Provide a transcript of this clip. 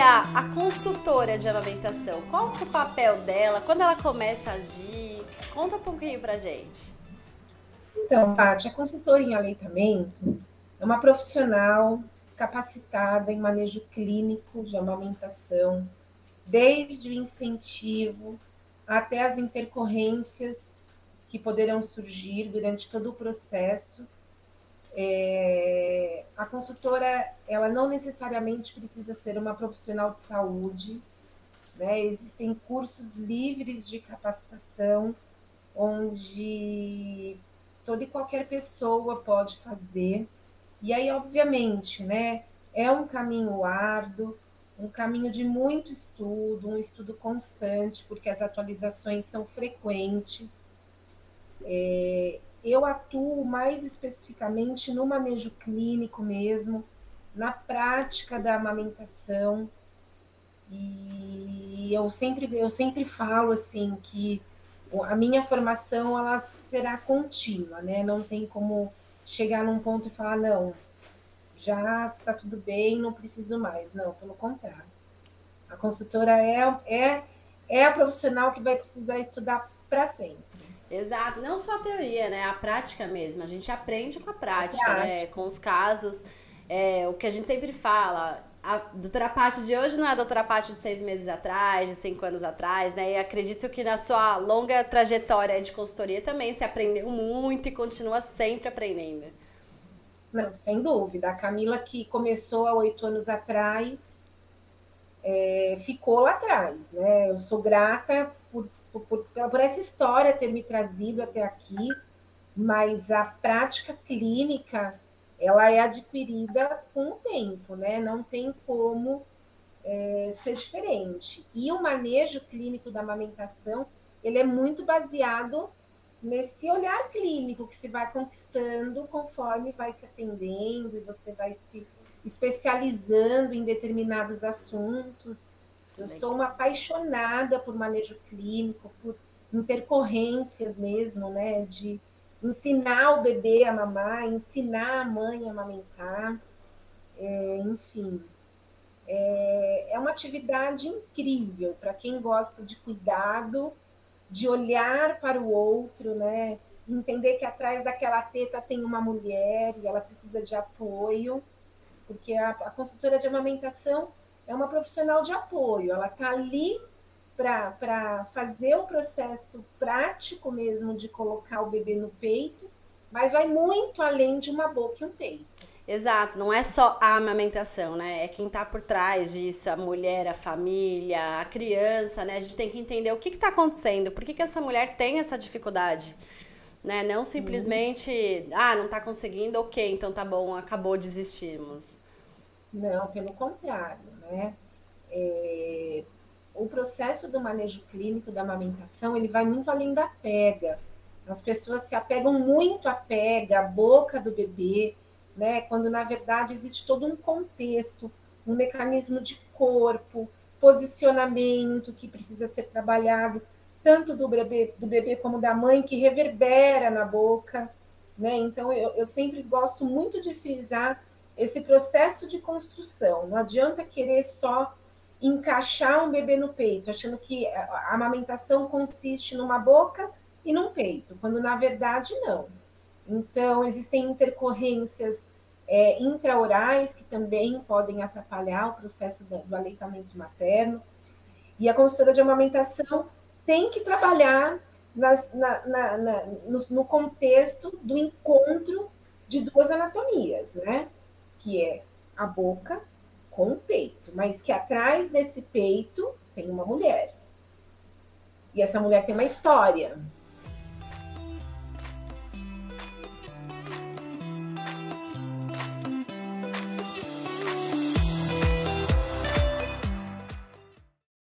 seria a consultora de amamentação? Qual é o papel dela? Quando ela começa a agir? Conta um pouquinho pra gente. Então, Paty, a consultora em aleitamento é uma profissional capacitada em manejo clínico de amamentação, desde o incentivo até as intercorrências que poderão surgir durante todo o processo. É, a consultora, ela não necessariamente precisa ser uma profissional de saúde, né? Existem cursos livres de capacitação onde toda e qualquer pessoa pode fazer e aí, obviamente, né, é um caminho árduo, um caminho de muito estudo, um estudo constante, porque as atualizações são frequentes. É, eu atuo mais especificamente no manejo clínico mesmo, na prática da amamentação. E eu sempre, eu sempre falo assim que a minha formação ela será contínua, né? Não tem como chegar num ponto e falar, não, já está tudo bem, não preciso mais. Não, pelo contrário. A consultora é, é, é a profissional que vai precisar estudar para sempre. Exato, não só a teoria, né? A prática mesmo. A gente aprende com a prática, a prática. né? Com os casos. É, o que a gente sempre fala, a doutora Paty de hoje não é a doutora Paty de seis meses atrás, de cinco anos atrás, né? E acredito que na sua longa trajetória de consultoria também se aprendeu muito e continua sempre aprendendo. Não, sem dúvida. A Camila que começou há oito anos atrás é, ficou lá atrás, né? Eu sou grata por, por, por, essa história ter me trazido até aqui, mas a prática clínica ela é adquirida com o tempo, né? Não tem como é, ser diferente. E o manejo clínico da amamentação, ele é muito baseado nesse olhar clínico que se vai conquistando conforme vai se atendendo e você vai se especializando em determinados assuntos. Eu sou uma apaixonada por manejo clínico, por intercorrências mesmo, né, de ensinar o bebê a mamar, ensinar a mãe a amamentar, é, enfim. É, é uma atividade incrível para quem gosta de cuidado, de olhar para o outro, né? Entender que atrás daquela teta tem uma mulher e ela precisa de apoio, porque a, a consultora de amamentação é uma profissional de apoio, ela está ali para fazer o processo prático mesmo de colocar o bebê no peito, mas vai muito além de uma boca e um peito. Exato, não é só a amamentação, né? É quem está por trás disso, a mulher, a família, a criança, né? A gente tem que entender o que está acontecendo, por que, que essa mulher tem essa dificuldade. Né? Não simplesmente, ah, não está conseguindo, ok, então tá bom, acabou, desistimos. Não, pelo contrário, né? É, o processo do manejo clínico da amamentação ele vai muito além da pega. As pessoas se apegam muito à pega, à boca do bebê, né? Quando na verdade existe todo um contexto, um mecanismo de corpo, posicionamento que precisa ser trabalhado, tanto do bebê, do bebê como da mãe, que reverbera na boca. Né? Então, eu, eu sempre gosto muito de frisar esse processo de construção. Não adianta querer só encaixar um bebê no peito, achando que a amamentação consiste numa boca e num peito, quando na verdade não. Então, existem intercorrências é, intraorais que também podem atrapalhar o processo do, do aleitamento materno. E a consultora de amamentação tem que trabalhar nas, na, na, na, no, no contexto do encontro de duas anatomias, né? Que é a boca com o peito, mas que atrás desse peito tem uma mulher. E essa mulher tem uma história.